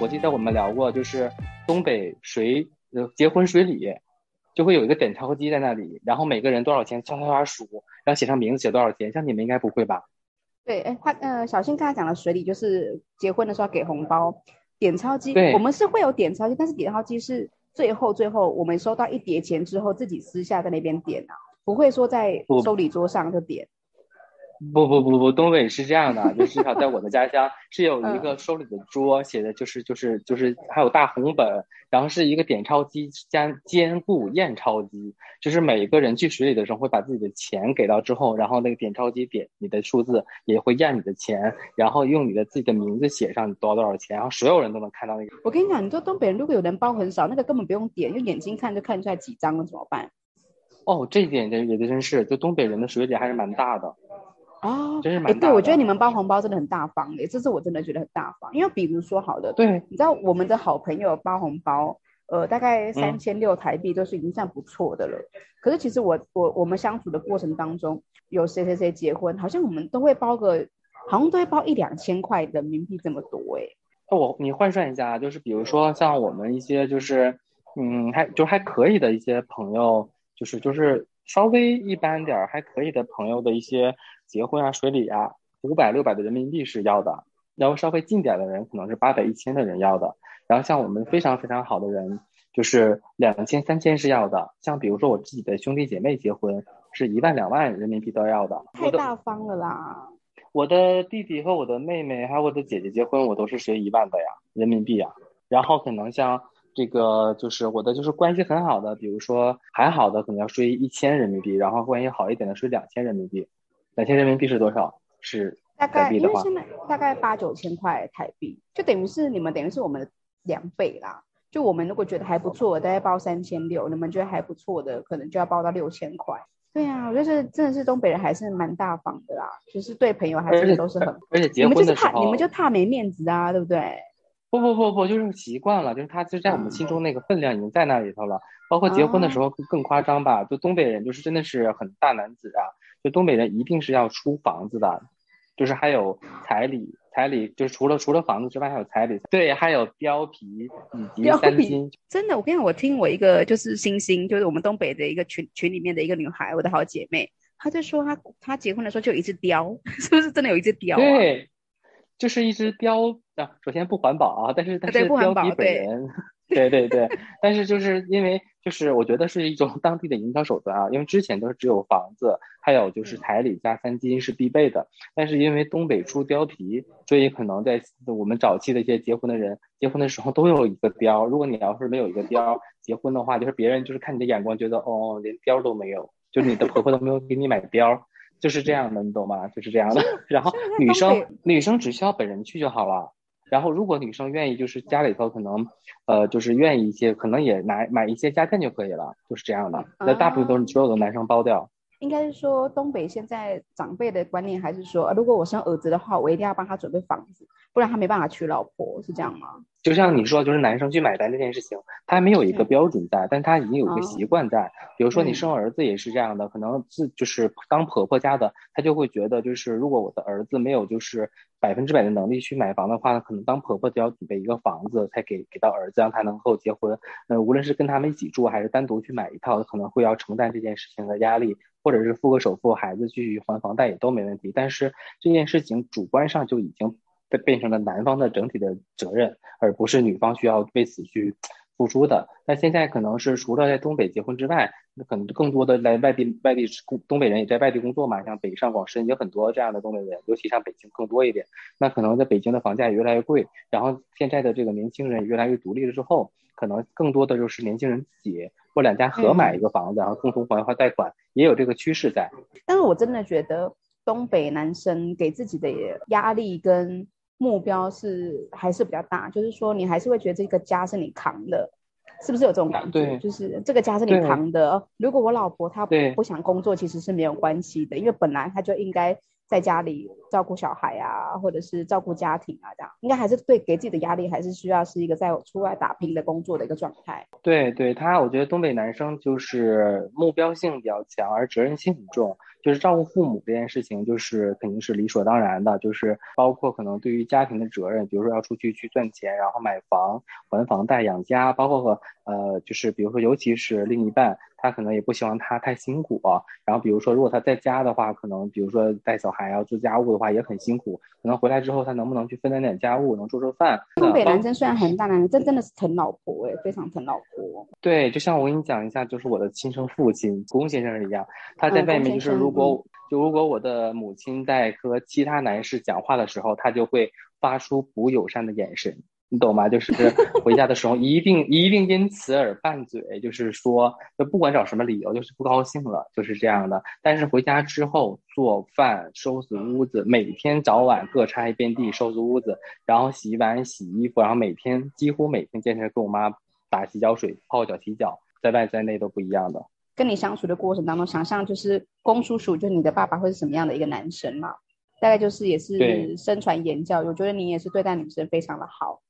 我记得我们聊过，就是东北水呃结婚水礼，就会有一个点钞机在那里，然后每个人多少钱，唰唰唰数，然后写上名字，写多少钱。像你们应该不会吧？对，哎，他呃，小新刚才讲的水礼就是结婚的时候给红包，点钞机，对，我们是会有点钞机，但是点钞机是最后最后我们收到一叠钱之后，自己私下在那边点啊，不会说在收礼桌上就点。不不不不，东北是这样的，就至少在我的家乡 是有一个收礼的桌，写的就是就是就是还有大红本，然后是一个点钞机兼兼顾验钞机，就是每个人去水里的时候会把自己的钱给到之后，然后那个点钞机点你的数字，也会验你的钱，然后用你的自己的名字写上你多少多少钱，然后所有人都能看到那个。我跟你讲，你说东北人如果有人包很少，那个根本不用点，用眼睛看就看出来几张了，怎么办？哦，这一点也也真是，就东北人的水里还是蛮大的。哦，真是蛮。对，我觉得你们包红包真的很大方的，这次我真的觉得很大方。因为比如说，好的，对，你知道我们的好朋友包红包，呃，大概三千六台币都是已经算不错的了。嗯、可是其实我我我们相处的过程当中，有谁谁谁结婚，好像我们都会包个，好像都会包一两千块人民币这么多哎。我你换算一下，就是比如说像我们一些就是嗯还就还可以的一些朋友，就是就是稍微一般点儿还可以的朋友的一些。结婚啊，水礼啊，五百六百的人民币是要的，然后稍微近点的人可能是八百一千的人要的，然后像我们非常非常好的人，就是两千三千是要的，像比如说我自己的兄弟姐妹结婚，是一万两万人民币都要的，太大方了啦！我的弟弟和我的妹妹还有我的姐姐结婚，我都是随一万的呀，人民币啊，然后可能像这个就是我的就是关系很好的，比如说还好的可能要随一千人民币，然后关系好一点的随两千人民币。两千人民币是多少？是大概，因为现在大概八九千块台币，就等于是你们等于是我们的两倍啦。就我们如果觉得还不错，大概包三千六，你们觉得还不错的，可能就要包到六千块。对啊，我觉得是真的是东北人还是蛮大方的啦，就是对朋友还是都是很。而且结婚的时候，你们就是怕，你们就怕没面子啊，对不对？不不不不，就是习惯了，就是他就在我们心中那个分量已经在那里头了。嗯、包括结婚的时候更夸张吧，就东北人就是真的是很大男子啊。就东北人一定是要出房子的，就是还有彩礼，彩礼就是除了除了房子之外还有彩礼，对，还有貂皮以及三金。真的，我跟你讲，我听我一个就是星星，就是我们东北的一个群群里面的一个女孩，我的好姐妹，她就说她她结婚的时候就有一只貂，是不是真的有一只貂啊？对，就是一只貂啊。首先不环保啊，但是但是貂皮本人。对对对，但是就是因为就是我觉得是一种 当地的营销手段啊，因为之前都是只有房子，还有就是彩礼加三金是必备的，但是因为东北出貂皮，所以可能在我们早期的一些结婚的人结婚的时候都有一个貂，如果你要是没有一个貂结婚的话，就是别人就是看你的眼光觉得哦，连貂都没有，就是你的婆婆都没有给你买貂，就是这样的，你懂吗？就是这样的，然后女生女生只需要本人去就好了。然后，如果女生愿意，就是家里头可能，呃，就是愿意一些，可能也拿买一些家电就可以了，就是这样的。那大部分都是所有的男生包掉。应该是说，东北现在长辈的观念还是说，如果我生儿子的话，我一定要帮他准备房子，不然他没办法娶老婆，是这样吗？就像你说，就是男生去买单这件事情，他还没有一个标准在，但他已经有一个习惯在。比如说你生儿子也是这样的，可能自就是当婆婆家的，他就会觉得，就是如果我的儿子没有就是百分之百的能力去买房的话，可能当婆婆就要准备一个房子才给给到儿子，让他能够结婚。呃，无论是跟他们一起住，还是单独去买一套，可能会要承担这件事情的压力。或者是付个首付，孩子继续还房贷也都没问题。但是这件事情主观上就已经被变成了男方的整体的责任，而不是女方需要为此去付出的。那现在可能是除了在东北结婚之外，那可能更多的来外地外地工东北人也在外地工作嘛，像北上广深有很多这样的东北人，尤其像北京更多一点。那可能在北京的房价也越来越贵，然后现在的这个年轻人越来越独立了之后，可能更多的就是年轻人自己。或两家合买一个房子，嗯、然后共同还还贷款，也有这个趋势在。但是我真的觉得东北男生给自己的压力跟目标是还是比较大，就是说你还是会觉得这个家是你扛的，是不是有这种感觉？对，就是这个家是你扛的。如果我老婆她不想工作，其实是没有关系的，因为本来她就应该。在家里照顾小孩啊，或者是照顾家庭啊，这样应该还是对给自己的压力，还是需要是一个在出外打拼的工作的一个状态。对对，他我觉得东北男生就是目标性比较强，而责任心很重。就是照顾父母这件事情，就是肯定是理所当然的，就是包括可能对于家庭的责任，比如说要出去去赚钱，然后买房、还房贷、养家，包括和呃，就是比如说尤其是另一半。他可能也不希望他太辛苦，然后比如说，如果他在家的话，可能比如说带小孩啊、做家务的话也很辛苦，可能回来之后他能不能去分担点家务，能做做饭。东北男生虽然很大男人，真真的是疼老婆哎，非常疼老婆。对，就像我跟你讲一下，就是我的亲生父亲龚先生是一样，他在外面就是如果、嗯、就如果我的母亲在和其他男士讲话的时候，她就会发出不友善的眼神。你懂吗？就是 回家的时候一定一定因此而拌嘴，就是说，就不管找什么理由，就是不高兴了，就是这样的。但是回家之后做饭、收拾屋子，每天早晚各擦一遍地，收拾屋子，然后洗碗、洗衣服，然后每天几乎每天坚持跟我妈打洗脚水、泡脚、洗脚，在外在内都不一样的。跟你相处的过程当中，想象就是公叔叔，就是你的爸爸会是什么样的一个男生嘛？大概就是也是身传言教，我觉得你也是对待女生非常的好。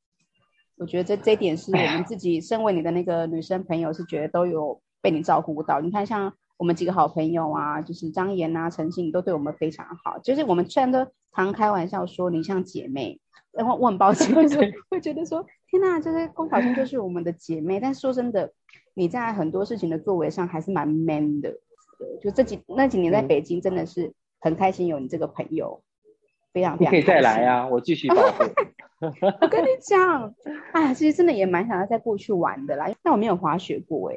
我觉得这这一点是我们自己身为你的那个女生朋友是觉得都有被你照顾到。你看，像我们几个好朋友啊，就是张妍啊、陈信都对我们非常好。就是我们虽然都常开玩笑说你像姐妹，然后我很抱歉，会会觉得说天哪，这个龚巧心就是我们的姐妹。但说真的，你在很多事情的作为上还是蛮 man 的。就这几那几年在北京真的是很开心有你这个朋友，非常非常。你可以再来呀、啊，我继续保护。我跟你讲，哎，其实真的也蛮想要再过去玩的啦，但我没有滑雪过哎，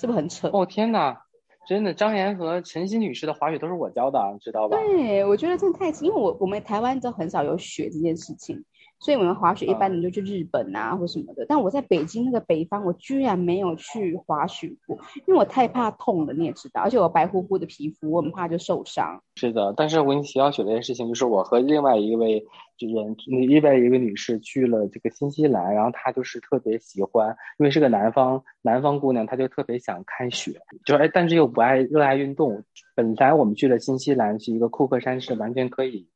是不是很扯？哦天哪，真的，张岩和陈曦女士的滑雪都是我教的，你知道吧？对，我觉得真的太，因为我我们台湾都很少有雪这件事情。所以我们滑雪一般你就去日本啊、嗯、或什么的，但我在北京那个北方，我居然没有去滑雪过，因为我太怕痛了，你也知道，而且我白乎乎的皮肤，我很怕就受伤。是的，但是我跟你提到雪这件事情，就是我和另外一位人，另外一位女士去了这个新西兰，然后她就是特别喜欢，因为是个南方南方姑娘，她就特别想看雪，就是哎，但是又不爱热爱运动。本来我们去了新西兰是一个库克山，是完全可以。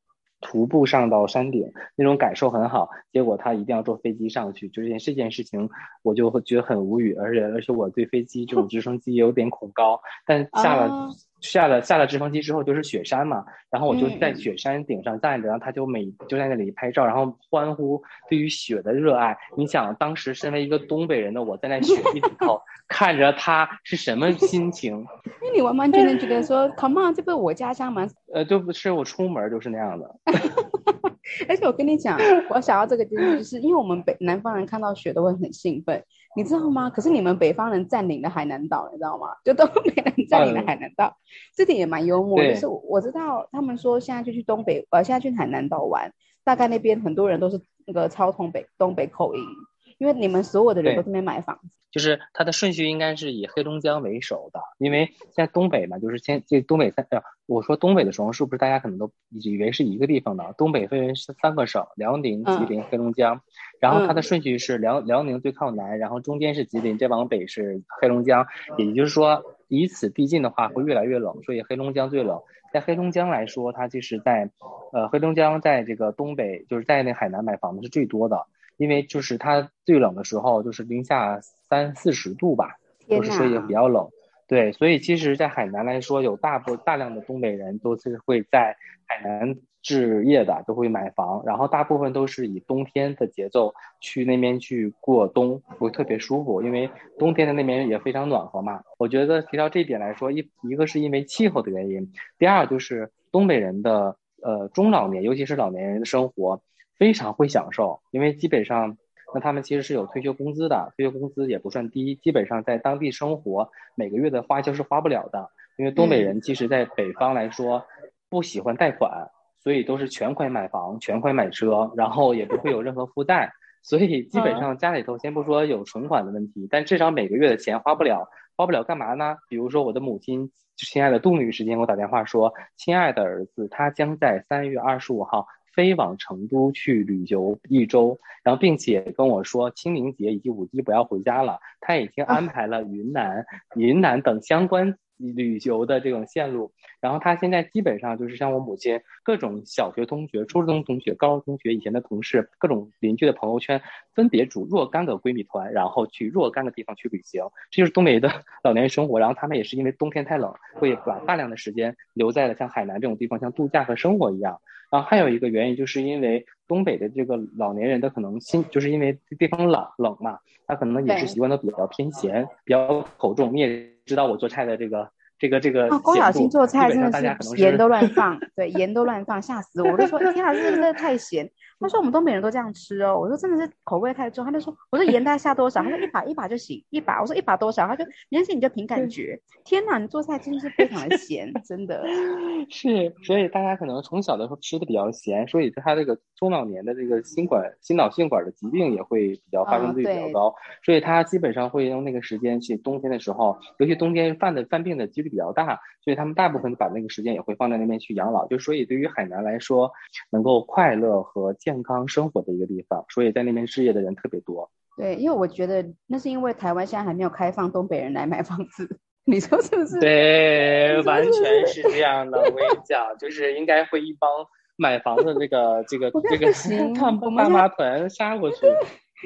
徒步上到山顶，那种感受很好。结果他一定要坐飞机上去，就是这件事情，我就会觉得很无语。而且而且我对飞机这种直升机有点恐高，但下了、下了下了直升机之后就是雪山嘛，然后我就在雪山顶上站着，然后他就每就在那里拍照，然后欢呼对于雪的热爱。你想当时身为一个东北人的我，在那雪地里头 看着他是什么心情？因为你完完全全觉得说，Come on，这不是我家乡吗？呃，就不是我出门就是那样的。而且我跟你讲，我想要这个地方，就是因为我们北南方人看到雪都会很兴奋，你知道吗？可是你们北方人占领了海南岛，你知道吗？就东北人占领了海南岛，嗯、这点也蛮幽默。就是我知道他们说现在就去东北，呃，现在去海南岛玩，大概那边很多人都是那个超通北东北口音。因为你们所有的人都这边买房子，就是它的顺序应该是以黑龙江为首的，因为现在东北嘛，就是先这东北三，呃，我说东北的时候，是不是大家可能都以为是一个地方的？东北分为是三个省：辽宁、吉林、黑龙江。然后它的顺序是辽辽宁最靠南，然后中间是吉林，再往北是黑龙江。也就是说，以此递进的话，会越来越冷，所以黑龙江最冷。在黑龙江来说，它就是在，呃，黑龙江在这个东北，就是在那海南买房子是最多的。因为就是它最冷的时候就是零下三四十度吧，就是说也比较冷，对，所以其实，在海南来说，有大部大量的东北人都是会在海南置业的，都会买房，然后大部分都是以冬天的节奏去那边去过冬，会特别舒服，因为冬天的那边也非常暖和嘛。我觉得提到这一点来说，一一个是因为气候的原因，第二就是东北人的呃中老年，尤其是老年人的生活。非常会享受，因为基本上，那他们其实是有退休工资的，退休工资也不算低，基本上在当地生活，每个月的花销是花不了的。因为东北人其实在北方来说，不喜欢贷款，所以都是全款买房、全款买车，然后也不会有任何负债，所以基本上家里头先不说有存款的问题，但至少每个月的钱花不了，花不了干嘛呢？比如说我的母亲，亲爱的杜女士今天给我打电话说，亲爱的儿子，他将在三月二十五号。飞往成都去旅游一周，然后并且跟我说清明节以及五一不要回家了，他已经安排了云南、云南等相关旅游的这种线路，然后他现在基本上就是像我母亲各种小学同学、初中同学、高中同学、以前的同事、各种邻居的朋友圈，分别组若干个闺蜜团，然后去若干个地方去旅行，这就是东北的 老年人生活。然后他们也是因为冬天太冷，会把大量的时间留在了像海南这种地方，像度假和生活一样。然后还有一个原因，就是因为东北的这个老年人他可能心，就是因为地方冷冷嘛，他可能饮食习惯都比较偏咸，比较口重。你也知道我做菜的这个这个这个。哦，龚小新做菜真的是盐都乱放，对，盐都乱放，吓死我！我就说天啊，这个真的太咸。他说我们东北人都这样吃哦，我说真的是口味太重。他就说，我说盐大概下多少？他说一把一把就行，一把。我说一把多少？他就没关系，你就凭感觉。天哪，你做菜真的是非常的咸，真的。是，所以大家可能从小的时候吃的比较咸，所以他这个中老年的这个心管、心脑血管的疾病也会比较发生率比较高。哦、所以他基本上会用那个时间去冬天的时候，尤其冬天犯的犯病的几率比较大，所以他们大部分把那个时间也会放在那边去养老。就所以对于海南来说，能够快乐和。健康生活的一个地方，所以在那边置业的人特别多。对，因为我觉得那是因为台湾现在还没有开放东北人来买房子，你说是不是？对，是是完全是这样的。我跟你讲，就是应该会一帮买房的这个这个 这个看 爸妈团杀过去。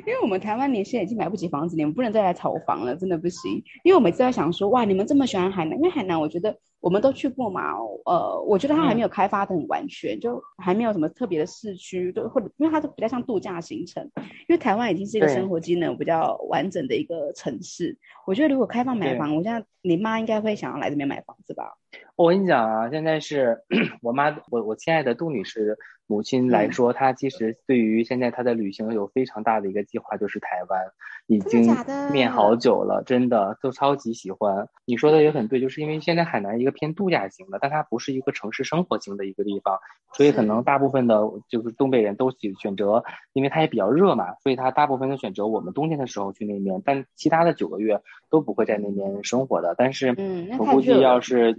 因为我们台湾年轻人已经买不起房子，你们不能再来炒房了，真的不行。因为我每次在想说，哇，你们这么喜欢海南，因为海南我觉得我们都去过嘛，呃，我觉得它还没有开发的很完全，嗯、就还没有什么特别的市区，都或者因为它都比较像度假行程。因为台湾已经是一个生活机能比较完整的一个城市，我觉得如果开放买房，我现在你妈应该会想要来这边买房子吧？我跟你讲啊，现在是 我妈，我我亲爱的杜女士母亲来说，嗯、她其实对于现在她的旅行有非常大的一个计划，就是台湾，已经面好久了，真的，都超级喜欢。你说的也很对，就是因为现在海南一个偏度假型的，但它不是一个城市生活型的一个地方，所以可能大部分的就是东北人都选选择，因为它也比较热嘛，所以他大部分都选择我们冬天的时候去那边，但其他的九个月都不会在那边生活的。但是我估计要是。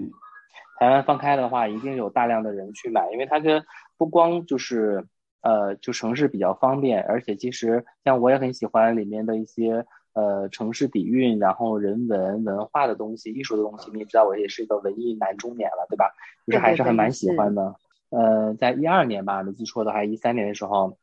台湾放开的话，一定有大量的人去买，因为它这不光就是呃，就城市比较方便，而且其实像我也很喜欢里面的一些呃城市底蕴，然后人文文化的东西、艺术的东西。你也知道，我也是一个文艺男中年了，对吧？就是还是还蛮喜欢的。呃，在一二年吧，没记错的话，一三年的时候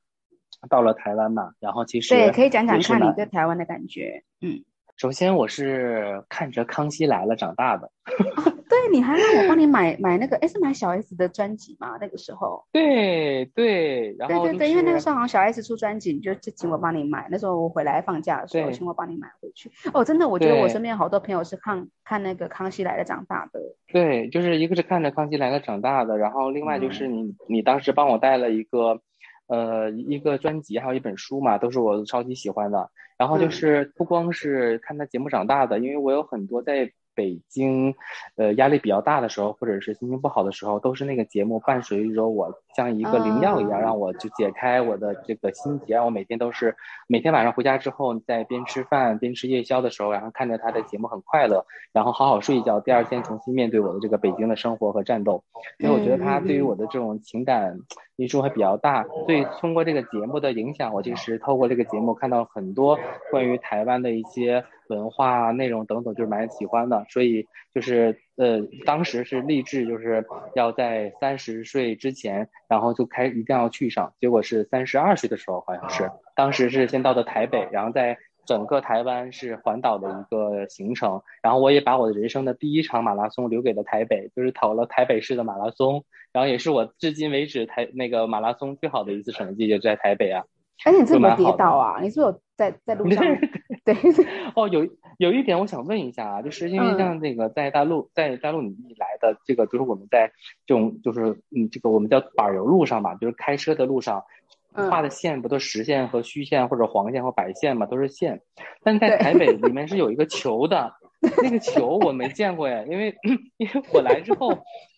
到了台湾嘛，然后其实对，可以讲讲看你对台湾的感觉。嗯，首先我是看着《康熙来了》长大的。对，你还让我帮你买买那个，哎，是买小 S 的专辑吗？那个时候。对对，然后、就是、对对对，因为那个时候好像小 S 出专辑，你就就请我帮你买。那时候我回来放假的时候，请我帮你买回去。哦，真的，我觉得我身边好多朋友是看看那个《康熙来了》长大的。对，就是一个是看着《康熙来了》长大的，然后另外就是你、嗯、你当时帮我带了一个呃一个专辑，还有一本书嘛，都是我超级喜欢的。然后就是不光是看他节目长大的，嗯、因为我有很多在。北京，呃，压力比较大的时候，或者是心情不好的时候，都是那个节目伴随着我，像一个灵药一样，让我就解开我的这个心结。我每天都是，每天晚上回家之后，在边吃饭边吃夜宵的时候，然后看着他的节目很快乐，然后好好睡一觉，第二天重新面对我的这个北京的生活和战斗。因为我觉得他对于我的这种情感因素还比较大，所以通过这个节目的影响，我其实透过这个节目看到很多关于台湾的一些。文化内容等等，就是蛮喜欢的，所以就是呃，当时是立志就是要在三十岁之前，然后就开一定要去上，结果是三十二岁的时候，好像是当时是先到的台北，然后在整个台湾是环岛的一个行程，然后我也把我的人生的第一场马拉松留给了台北，就是跑了台北市的马拉松，然后也是我至今为止台那个马拉松最好的一次成绩，就在台北啊。哎，你怎么跌倒啊？你是不是有在在路上？对，哦，有有一点我想问一下啊，就是因为像那个在大陆，嗯、在大陆你来的这个，就是我们在这种就是嗯，这个我们叫柏油路上吧，就是开车的路上画的线不都实线和虚线或者黄线或白线嘛，都是线。但在台北里面是有一个球的。那个球我没见过呀，因为因为我来之后，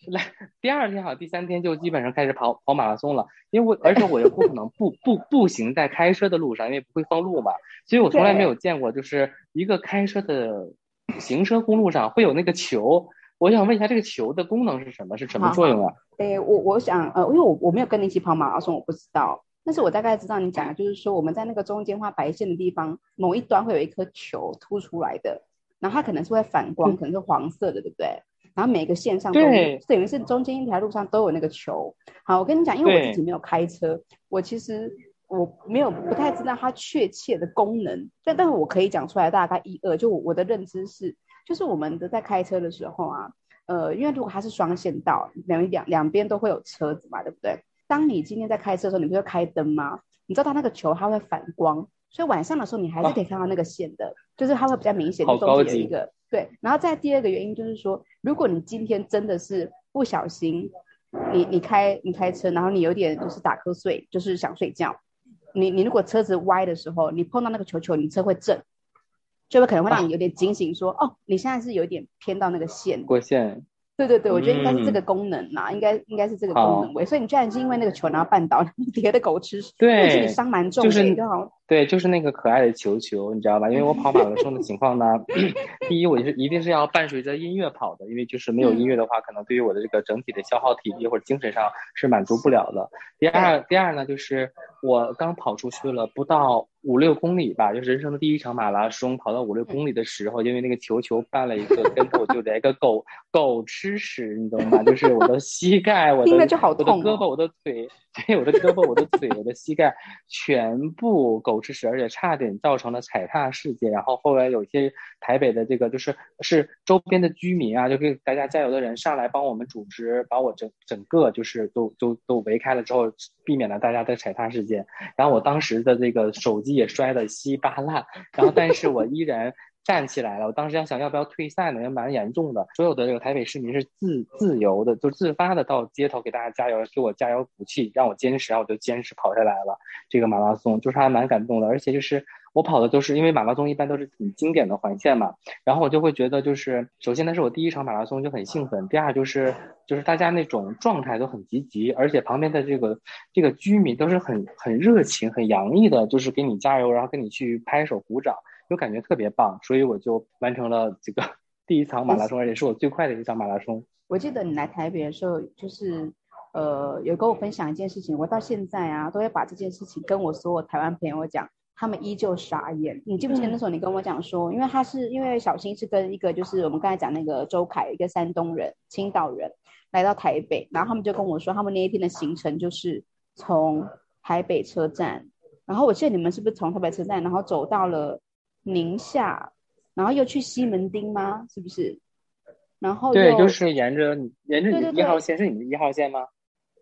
来第二天好，第三天就基本上开始跑跑马拉松了，因为我而且我又不可能步步步行在开车的路上，因为不会封路嘛，所以我从来没有见过，就是一个开车的行车公路上会有那个球。我想问一下，这个球的功能是什么？是什么作用啊？哎，我我想呃，因为我我没有跟你一起跑马拉松，我不知道，但是我大概知道你讲的就是说我们在那个中间画白线的地方，某一端会有一颗球凸出来的。然后它可能是会反光，可能是黄色的，对不对？然后每个线上都有，等于是中间一条路上都有那个球。好，我跟你讲，因为我自己没有开车，我其实我没有不太知道它确切的功能，但但是我可以讲出来大概一二。就我，我的认知是，就是我们的在开车的时候啊，呃，因为如果它是双线道，两两两边都会有车子嘛，对不对？当你今天在开车的时候，你不是开灯吗？你知道它那个球它会反光，所以晚上的时候你还是可以看到那个线的，就是它会比较明显，就中间有一个。对，然后再第二个原因就是说，如果你今天真的是不小心，你你开你开车，然后你有点就是打瞌睡，就是想睡觉，你你如果车子歪的时候，你碰到那个球球，你车会震，就会可能会让你有点惊醒说，说、啊、哦，你现在是有点偏到那个线过线。对对对，我觉得应该是这个功能啦，嗯、应该应该是这个功能位，所以你居然是因为那个球然后绊倒，跌的狗吃屎，对，是你伤蛮重的，就是就好。对，就是那个可爱的球球，你知道吧？因为我跑马拉松的情况呢，第一，我就是一定是要伴随着音乐跑的，因为就是没有音乐的话，嗯、可能对于我的这个整体的消耗体力或者精神上是满足不了的。第二，第二呢，就是我刚跑出去了不到五六公里吧，就是人生的第一场马拉松，跑到五六公里的时候，嗯、因为那个球球绊了一个跟头，就得一个狗狗吃屎，你懂吗？就是我的膝盖，我的我的胳膊，我的腿，对，我的胳膊，我的腿，我的膝盖全部狗。吃屎，而且差点造成了踩踏事件。然后后来有些台北的这个就是是周边的居民啊，就给大家加油的人上来帮我们组织，把我整整个就是都都都围开了之后，避免了大家的踩踏事件。然后我当时的这个手机也摔得稀巴烂，然后但是我依然。站起来了，我当时要想要不要退赛呢，也蛮严重的。所有的这个台北市民是自自由的，就自发的到街头给大家加油，给我加油鼓气，让我坚持，然后我就坚持跑下来了。这个马拉松就是还蛮感动的，而且就是我跑的都是因为马拉松一般都是挺经典的环线嘛，然后我就会觉得就是首先那是我第一场马拉松就很兴奋，第二就是就是大家那种状态都很积极，而且旁边的这个这个居民都是很很热情、很洋溢的，就是给你加油，然后跟你去拍手鼓掌。就感觉特别棒，所以我就完成了这个 第一场马拉松，而且是我最快的一场马拉松。我记得你来台北的时候，就是呃有跟我分享一件事情，我到现在啊都会把这件事情跟我所有台湾朋友讲，他们依旧傻眼。你记不记得那时候你跟我讲说，因为他是因为小新是跟一个就是我们刚才讲那个周凯，一个山东人、青岛人来到台北，然后他们就跟我说，他们那一天的行程就是从台北车站，然后我记得你们是不是从台北车站，然后走到了。宁夏，然后又去西门町吗？是不是？然后对，就是沿着沿着你一号线，是你们一号线吗？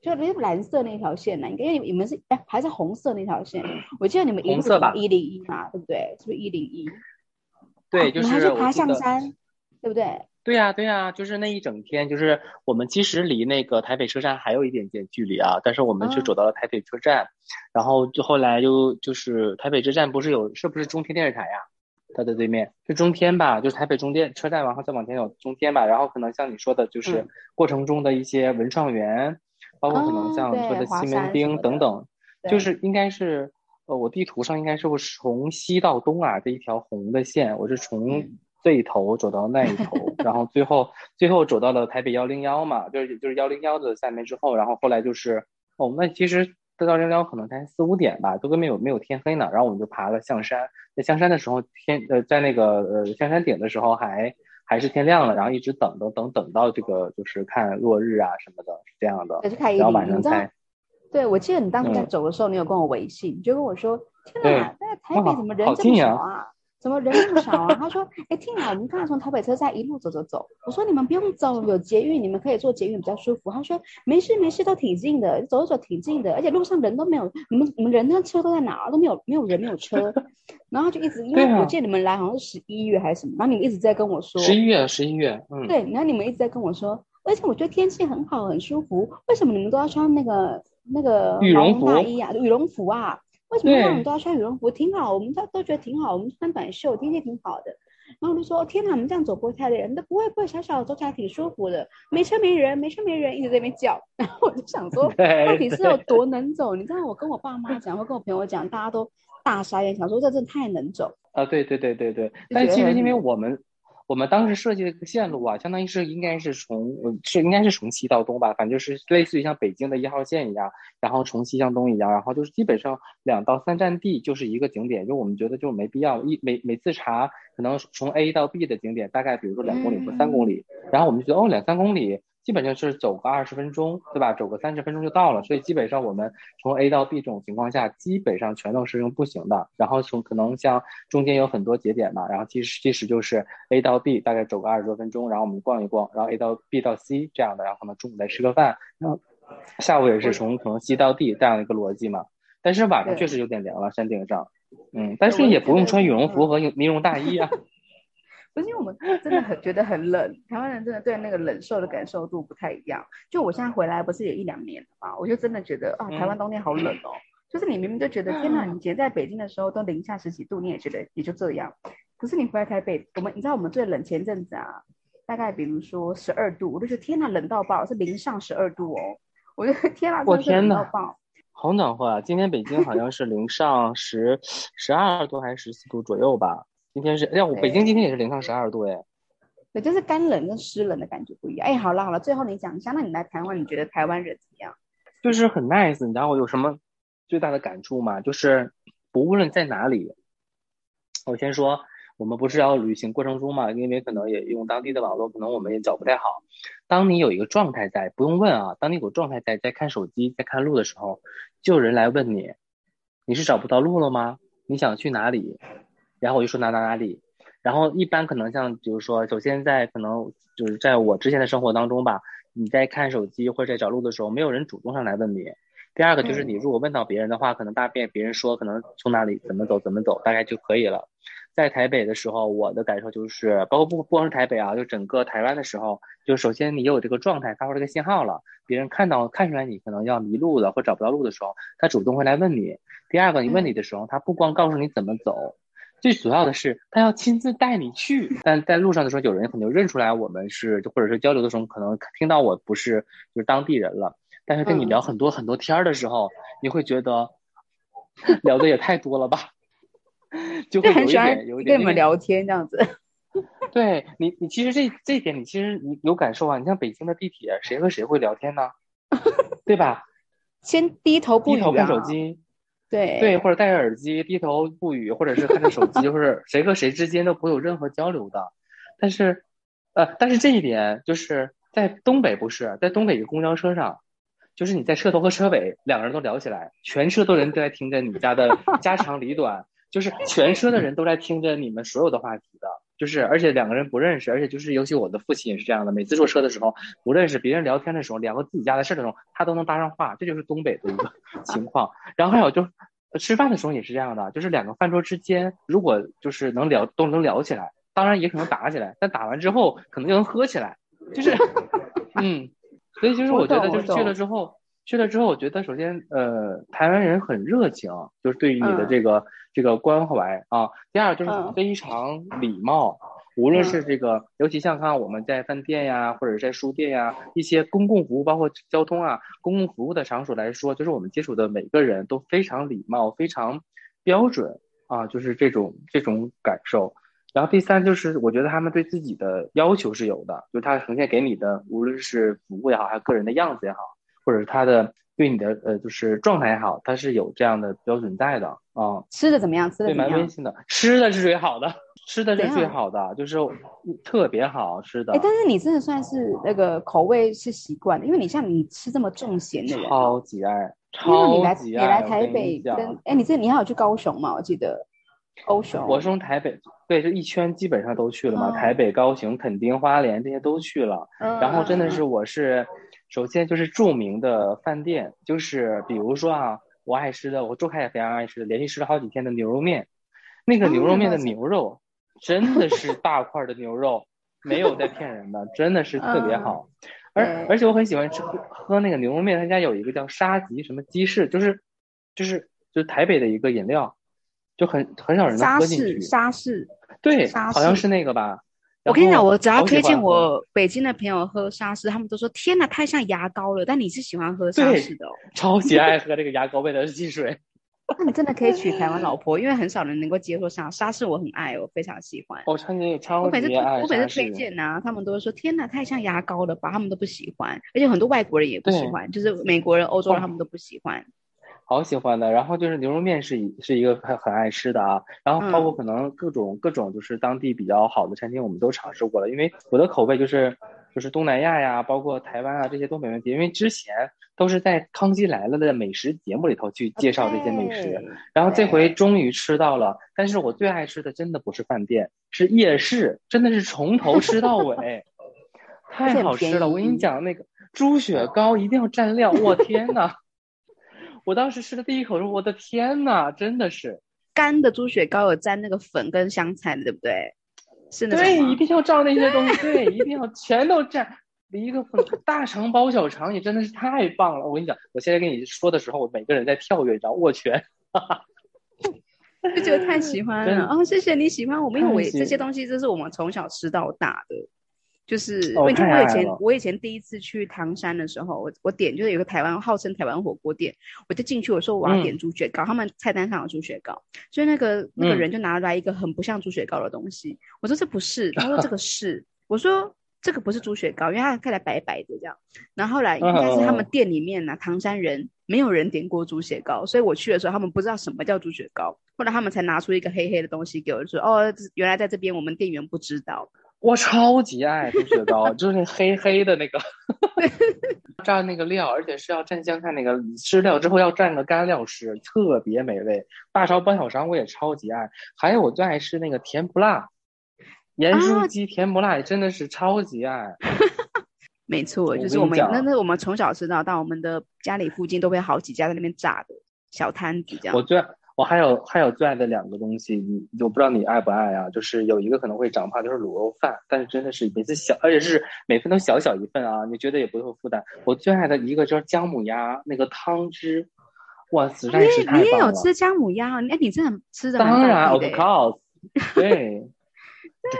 就那蓝色那条线呢？应该因为你们是哎，还是红色那条线？我记得你们红色吧？一零一嘛，对不对？是不是一零一？对，就是。你还去爬象山，对不对？对呀，对呀，就是那一整天，就是我们其实离那个台北车站还有一点点距离啊，但是我们就走到了台北车站，然后就后来就就是台北车站不是有是不是中天电视台呀？它的对面就中天吧，就是台北中天车站，然后再往前走中天吧，然后可能像你说的，就是过程中的一些文创园，包括可能像说的西门町等等，就是应该是呃，我地图上应该是从西到东啊这一条红的线，我是从这一头走到那一头，然后最后最后走到了台北幺零幺嘛，就是就是幺零幺的下面之后，然后后来就是哦，那其实。到幺零幺可能才四五点吧，都跟没有没有天黑呢。然后我们就爬了象山，在象山的时候天呃在那个呃象山顶的时候还还是天亮了，然后一直等等等等到这个就是看落日啊什么的，是这样的。然后晚上才。对，我记得你当时在走的时候，你有跟我微信，你、就跟我说：“天哪，在台北怎么人这么少啊？”怎么人那么少啊？他说：“哎，听好，我们刚才从台北车站一路走走走。”我说：“你们不用走，有捷运，你们可以坐捷运比较舒服。”他说：“没事没事，都挺近的，走走挺近的，而且路上人都没有，你们你们人跟车都在哪？都没有没有人没有车。”然后就一直因为我见你们来好像是十一月还是什么，然后你们一直在跟我说十一月十一月，嗯，对，然后你们一直在跟我说，而且我觉得天气很好很舒服，为什么你们都要穿那个那个羽绒大衣啊，羽绒服啊？为什么让我们都要穿羽绒服？挺好，我们都都觉得挺好。我们穿短袖，天气挺好的。然后我就说：天哪，我们这样走不会太累，那不会不会，小小的走起来挺舒服的。没车没人，没车没人，一直在那边叫。然后我就想说，到底是有多能走？你知道，我跟我爸妈讲，或跟我朋友讲，大家都大傻眼，想说这真的太能走。啊，对对对对对。但是其实因为我们。我们当时设计的这个线路啊，相当于是应该是从是应该是从西到东吧，反正就是类似于像北京的一号线一样，然后从西向东一样，然后就是基本上两到三站地就是一个景点，就我们觉得就没必要一每每次查可能从 A 到 B 的景点大概比如说两公里或三公里，然后我们就觉得哦两三公里。基本上是走个二十分钟，对吧？走个三十分钟就到了，所以基本上我们从 A 到 B 这种情况下，基本上全都是用步行的。然后从可能像中间有很多节点嘛，然后其实其实就是 A 到 B 大概走个二十多分钟，然后我们逛一逛，然后 A 到 B 到 C 这样的，然后呢中午再吃个饭，然后下午也是从可能 C 到 D 这样的一个逻辑嘛。但是晚上确实有点凉了，山顶上，嗯，但是也不用穿羽绒服和呢 绒大衣啊。因为我们真的很觉得很冷，台湾人真的对那个冷受的感受度不太一样。就我现在回来不是也一两年了嘛，我就真的觉得啊，台湾冬天好冷哦。嗯、就是你明明就觉得天哪，你以前在北京的时候都零下十几度，你也觉得也就这样。可是你回来台北，我们你知道我们最冷前阵子啊，大概比如说十二度，我就觉得天哪，冷到爆，是零上十二度哦。我觉得天哪，真的是冷到爆，好暖和啊！今天北京好像是零上十十二度还是十四度左右吧。今天是，哎，我北京今天也是零上十二度哎，对，就是干冷跟湿冷的感觉不一样。哎，好了好了，最后你讲一下，那你来台湾，你觉得台湾人怎么样？就是很 nice，你知道我有什么最大的感触吗？就是不无论在哪里，我先说，我们不是要旅行过程中嘛，因为可能也用当地的网络，可能我们也找不太好。当你有一个状态在，不用问啊，当你有状态在，在看手机，在看路的时候，就有人来问你，你是找不到路了吗？你想去哪里？然后我就说哪哪哪里，然后一般可能像比如说，首先在可能就是在我之前的生活当中吧，你在看手机或者在找路的时候，没有人主动上来问你。第二个就是你如果问到别人的话，可能大便别人说可能从哪里怎么走怎么走，大概就可以了。在台北的时候，我的感受就是，包括不不光是台北啊，就整个台湾的时候，就首先你有这个状态发出这个信号了，别人看到看出来你可能要迷路了或找不到路的时候，他主动会来问你。第二个，你问你的时候，他不光告诉你怎么走。最主要的是，他要亲自带你去。但在路上的时候，有人可能认出来我们是，或者是交流的时候，可能听到我不是就是当地人了。但是跟你聊很多很多天的时候，嗯、你会觉得聊的也太多了吧？就会有一点有一点跟你们聊天这样子。对你，你其实这这一点你其实你有感受啊。你像北京的地铁，谁和谁会聊天呢？对吧？先低头不语、啊、低头看手机。对对，或者戴着耳机低头不语，或者是看着手机，就是谁和谁之间都不会有任何交流的。但是，呃，但是这一点就是在东北不是，在东北的公交车上，就是你在车头和车尾两个人都聊起来，全车的人都在听着你家的家长里短，就是全车的人都在听着你们所有的话题的。就是，而且两个人不认识，而且就是，尤其我的父亲也是这样的。每次坐车的时候，不认识别人聊天的时候，聊个自己家的事的时候，他都能搭上话，这就是东北的一个 情况。然后还有就吃饭的时候也是这样的，就是两个饭桌之间，如果就是能聊，都能聊起来，当然也可能打起来，但打完之后可能就能喝起来，就是，嗯，所以就是我觉得就是去了之后。去了之后，我觉得首先，呃，台湾人很热情，就是对于你的这个、嗯、这个关怀啊。第二就是非常礼貌，嗯、无论是这个，尤其像看我们在饭店呀，或者在书店呀，一些公共服务，包括交通啊，公共服务的场所来说，就是我们接触的每个人都非常礼貌，非常标准啊，就是这种这种感受。然后第三就是，我觉得他们对自己的要求是有的，就是他呈现给你的，无论是服务也好，还是个人的样子也好。或者他的对你的呃，就是状态也好，他是有这样的标准在的啊。嗯、吃的怎么样？吃的对，蛮温馨的。吃的是最好的，吃的是最好的，就是特别好吃的。哎，但是你真的算是那个口味是习惯的，因为你像你吃这么重咸的人，超级爱，超级爱。你来台北跟哎，你这你还有去高雄吗？我记得高雄。我从台北对，这一圈基本上都去了嘛，嗯、台北、高雄、垦丁、花莲这些都去了。嗯、然后真的是我是。首先就是著名的饭店，就是比如说啊，我爱吃的，我周凯也非常爱吃的，连续吃了好几天的牛肉面，那个牛肉面的牛肉真的是 大块的牛肉，没有在骗人的，真的是特别好。而而且我很喜欢吃喝那个牛肉面，他家有一个叫沙棘什么鸡翅，就是就是就是台北的一个饮料，就很很少人能喝进去。沙士，对，好像是那个吧。我跟你讲，我只要推荐我北京的朋友喝沙士，他们都说天哪，太像牙膏了。但你是喜欢喝沙士的哦？超级爱喝这个牙膏味的汽水。那你真的可以娶台湾老婆，因为很少人能够接受沙沙士，我很爱，我非常喜欢。我超级超级爱。我每次推荐呐，他们都会说天哪，太像牙膏了吧，他们都不喜欢，而且很多外国人也不喜欢，就是美国人、欧洲人他们都不喜欢。好喜欢的，然后就是牛肉面是一是一个很很爱吃的啊，然后包括可能各种、嗯、各种就是当地比较好的餐厅，我们都尝试过了。因为我的口味就是就是东南亚呀，包括台湾啊这些都没问题。因为之前都是在《康熙来了》的美食节目里头去介绍这些美食然后这回终于吃到了。但是我最爱吃的真的不是饭店，是夜市，真的是从头吃到尾，太好吃了。我跟你讲，那个猪血糕一定要蘸料，我天呐！我当时吃的第一口时候，我的天呐，真的是干的猪血糕有沾那个粉跟香菜的，对不对？是的，对，一定要照那些东西，对，一定要全都蘸。一个粉大肠包小肠，你真的是太棒了！我跟你讲，我现在跟你说的时候，我每个人在跳跃，你知道握拳，哈哈，就觉得太喜欢了 哦，谢谢你喜欢我们，因为我这些东西这是我们从小吃到大的。就是，我以前我以前我以前第一次去唐山的时候，我我点就是有个台湾号称台湾火锅店，我就进去我说我要点猪血糕，嗯、他们菜单上有猪血糕，所以那个那个人就拿来一个很不像猪血糕的东西，嗯、我说这不是，他说这个 是，我说这个不是猪血糕，因为它看起来白白的这样，然后后来应该是他们店里面呢、啊，唐山人没有人点过猪血糕，所以我去的时候他们不知道什么叫猪血糕，后来他们才拿出一个黑黑的东西给我说，哦，原来在这边我们店员不知道。我超级爱猪血糕，就是那黑黑的那个，蘸那个料，而且是要蘸香菜那个，吃料之后要蘸个干料吃，特别美味。大勺包小勺我也超级爱，还有我最爱吃那个甜不辣，盐酥鸡甜不辣也真的是超级爱。没错，就是我们那那我们从小吃到大，我们的家里附近都会好几家在那边炸的小摊子这样。我最。我还有还有最爱的两个东西，你我不知道你爱不爱啊？就是有一个可能会长胖，就是卤肉饭，但是真的是每次小，而且是每份都小小一份啊，你觉得也不会负担。我最爱的一个就是姜母鸭，那个汤汁，哇，实在是太棒了。你也有吃姜母鸭？哎，你真的吃的当然，of course，对。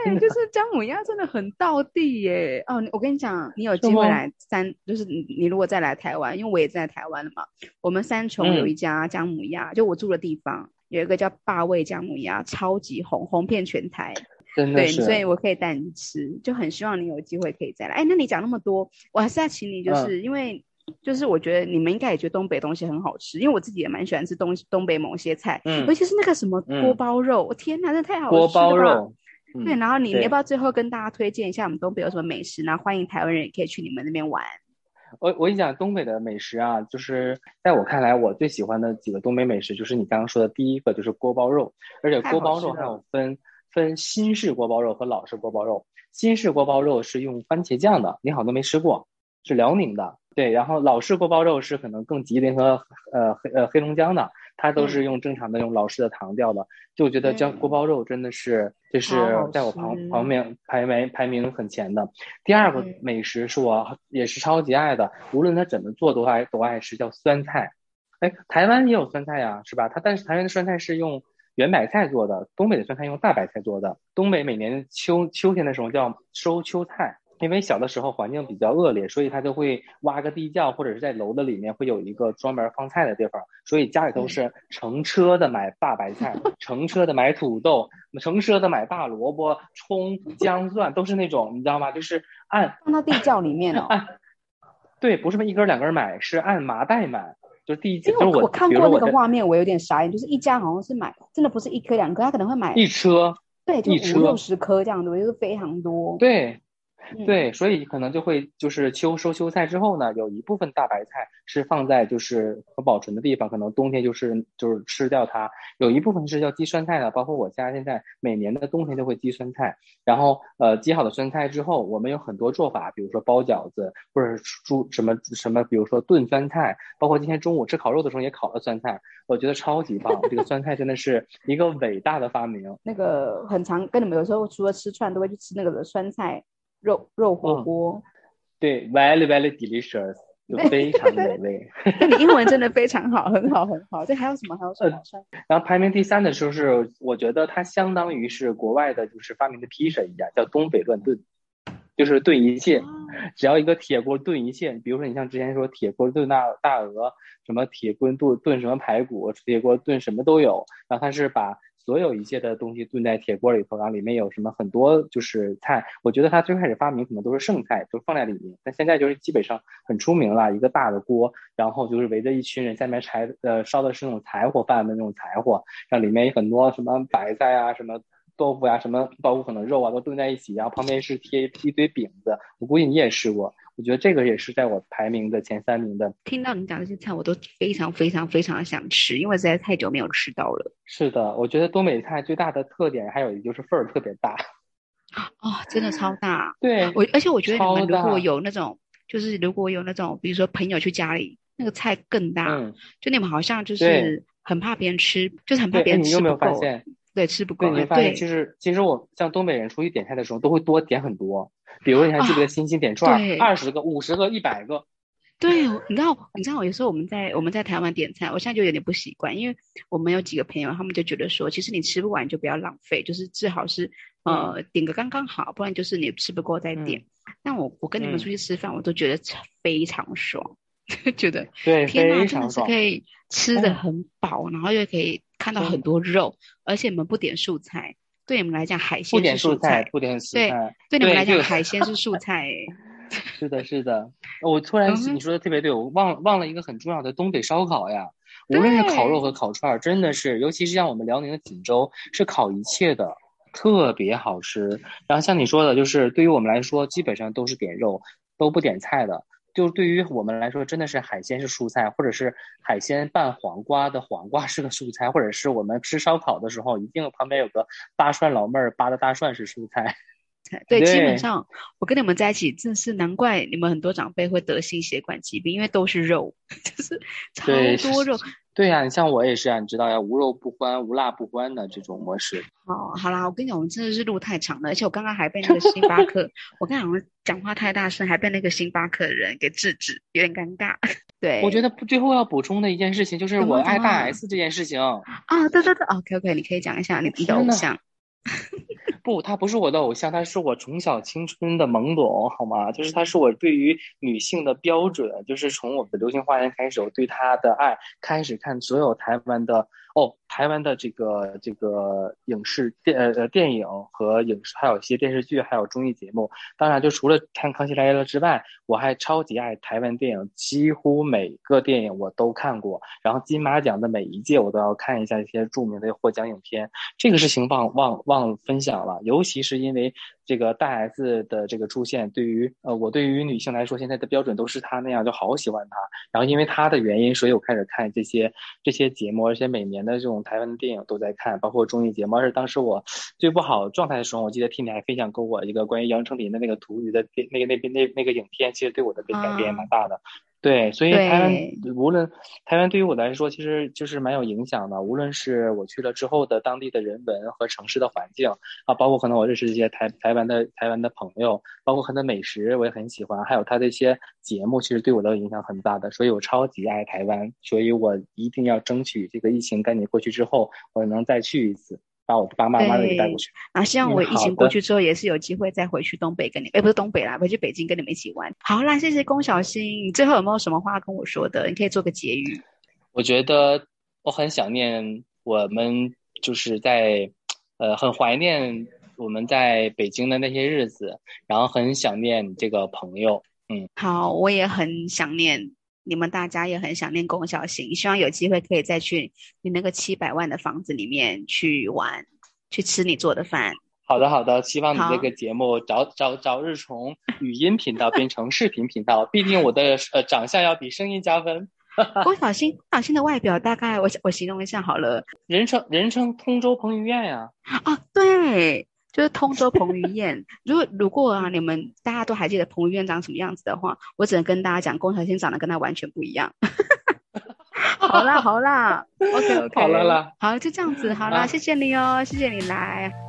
对，就是姜母鸭真的很道地耶。哦，我跟你讲，你有机会来三，就是你你如果再来台湾，因为我也在台湾了嘛。我们三重有一家姜母鸭，嗯、就我住的地方有一个叫霸味姜母鸭，超级红，红遍全台。真的。对，所以我可以带你吃，就很希望你有机会可以再来。哎，那你讲那么多，我还是要请你，就是、嗯、因为就是我觉得你们应该也觉得东北东西很好吃，因为我自己也蛮喜欢吃东东北某些菜，嗯，尤其是那个什么锅包肉，我、嗯、天哪，那太好吃了。锅包肉。对，然后你要不要最后跟大家推荐一下我们东北有什么美食呢？欢迎台湾人也可以去你们那边玩。我我跟你讲，东北的美食啊，就是在我看来，我最喜欢的几个东北美食，就是你刚刚说的第一个，就是锅包肉。而且锅包肉还有分分新式锅包肉和老式锅包肉。新式锅包肉是用番茄酱的，你好像都没吃过，是辽宁的。对，然后老式锅包肉是可能更吉林和呃黑呃黑龙江的。它都是用正常的用老式的糖调的，就我觉得叫锅包肉真的是就是在我旁旁边排名排名很前的。第二个美食是我也是超级爱的，无论它怎么做都爱都爱吃，叫酸菜。哎，台湾也有酸菜呀，是吧？它但是台湾的酸菜是用圆白菜做的，东北的酸菜用大白菜做的。东北每年秋秋天的时候叫收秋菜。因为小的时候环境比较恶劣，所以他就会挖个地窖，或者是在楼的里面会有一个专门放菜的地方，所以家里都是成车的买大白菜，成车的买土豆，成车的买大萝卜、葱、姜、蒜，都是那种你知道吗？就是按放到地窖里面哦。按对，不是一根两根买，是按麻袋买，就是第一因为我我看过那个画面，我有点傻眼，就是一家好像是买，真的不是一颗两颗，他可能会买一车，对，就五六十颗这样的，就是非常多。对。对，所以可能就会就是秋收秋菜之后呢，有一部分大白菜是放在就是可保存的地方，可能冬天就是就是吃掉它。有一部分是叫积酸菜的，包括我家现在每年的冬天都会积酸菜。然后呃积好的酸菜之后，我们有很多做法，比如说包饺子，或者是煮什么什么，比如说炖酸菜，包括今天中午吃烤肉的时候也烤了酸菜，我觉得超级棒。这个酸菜真的是一个伟大的发明。那个很常跟你们有时候除了吃串，都会去吃那个的酸菜。肉肉火锅，嗯，对，very very delicious，就非常美味。那你英文真的非常好，很好，很好。这还有什么？还有什么？呃，然后排名第三的时候是，我觉得它相当于是国外的，就是发明的披萨一样，叫东北乱炖。就是炖一切，只要一个铁锅炖一切。比如说你像之前说铁锅炖大大鹅，什么铁锅炖炖什么排骨，铁锅炖什么都有。然后它是把。所有一切的东西炖在铁锅里头，然后里面有什么很多就是菜。我觉得他最开始发明可能都是剩菜，都放在里面。但现在就是基本上很出名了，一个大的锅，然后就是围着一群人，下面柴呃烧的是那种柴火饭的那种柴火，然后里面有很多什么白菜啊、什么豆腐呀、啊、什么包括可能肉啊都炖在一起，然后旁边是贴一堆饼子。我估计你也试过。我觉得这个也是在我排名的前三名的。听到你讲这些菜，我都非常非常非常的想吃，因为实在太久没有吃到了。是的，我觉得东北菜最大的特点还有一就是份儿特别大。哦，真的超大。对，我而且我觉得你们如果有那种，就是如果有那种，比如说朋友去家里，那个菜更大。嗯。就你们好像就是很怕别人吃，就是很怕别人吃不够。你有没有发现？对，吃不够。对，你发现其实其实我像东北人出去点菜的时候，都会多点很多。比如你还记得星星点串，二十个、五十个、一百个。对，你知道，你知道，有时候我们在我们在台湾点菜，我现在就有点不习惯，因为我们有几个朋友，他们就觉得说，其实你吃不完就不要浪费，就是最好是呃、嗯、点个刚刚好，不然就是你吃不够再点。嗯、但我我跟你们出去吃饭，嗯、我都觉得非常爽，觉得对，天哪，真的是可以吃得很饱，嗯、然后又可以看到很多肉，嗯、而且你们不点素菜。对你们来讲，海鲜是素菜，不点素菜。对，对你们来讲，海鲜是素菜。是的，是的。我突然你说的特别对，我忘忘了一个很重要的东北烧烤呀。无论是烤肉和烤串，真的是，尤其是像我们辽宁的锦州，是烤一切的，特别好吃。然后像你说的，就是对于我们来说，基本上都是点肉，都不点菜的。就对于我们来说，真的是海鲜是蔬菜，或者是海鲜拌黄瓜的黄瓜是个蔬菜，或者是我们吃烧烤的时候，一定旁边有个大蒜老妹儿扒的大蒜是蔬菜。对，基本上我跟你们在一起，真是难怪你们很多长辈会得心血管疾病，因为都是肉，就是超多肉。对呀、啊，你像我也是啊，你知道呀，无肉不欢，无辣不欢的这种模式。哦，好啦，我跟你讲，我们真的是路太长了，而且我刚刚还被那个星巴克，我刚刚讲话太大声，还被那个星巴克的人给制止，有点尴尬。对，我觉得最后要补充的一件事情就是我爱大 S 这件事情。啊，对对对，OK OK，你可以讲一下你的偶像。不，他不是我的偶像，他是我从小青春的懵懂，好吗？就是他是我对于女性的标准，就是从我们的流星花园开始，我对他的爱开始看所有台湾的。哦，台湾的这个这个影视电呃电影和影视，还有一些电视剧，还有综艺节目。当然，就除了看《康熙来了》之外，我还超级爱台湾电影，几乎每个电影我都看过。然后金马奖的每一届我都要看一下一些著名的获奖影片。这个事情忘忘忘分享了，尤其是因为。这个大 S 的这个出现，对于呃我对于女性来说，现在的标准都是她那样，就好喜欢她。然后因为她的原因，所以我开始看这些这些节目，而且每年的这种台湾的电影都在看，包括综艺节目。而且当时我最不好状态的时候，我记得 T 你还分享给我一个关于杨丞琳的那个图鱼的那个那边那那个影片，其实对我的改变也蛮大的。啊对，所以台湾无论台湾对于我来说，其实就是蛮有影响的。无论是我去了之后的当地的人文和城市的环境啊，包括可能我认识一些台台湾的台湾的朋友，包括很多美食我也很喜欢，还有他的一些节目，其实对我的影响很大的。所以我超级爱台湾，所以我一定要争取这个疫情赶紧过去之后，我能再去一次。把我爸爸妈妈也带过去，啊，希望我疫情过去之后也是有机会再回去东北跟你，哎，不是东北啦，回去北京跟你们一起玩。好啦，谢谢龚小心，你最后有没有什么话跟我说的？你可以做个结语。我觉得我很想念我们，就是在，呃，很怀念我们在北京的那些日子，然后很想念这个朋友。嗯，好，我也很想念。你们大家也很想念龚小新，希望有机会可以再去你那个七百万的房子里面去玩，去吃你做的饭。好的，好的，希望你这个节目早早早日从语音频道变成视频频道，毕竟我的呃长相要比声音加分。龚小新，龚小新的外表大概我我形容一下好了，人称人称通州彭于晏呀。啊，对。就是通州彭于晏，如果如果啊，你们大家都还记得彭于晏长什么样子的话，我只能跟大家讲，龚小欣长得跟他完全不一样。好啦好啦，OK OK，好了啦，好 就这样子，好啦，啊、谢谢你哦，谢谢你来。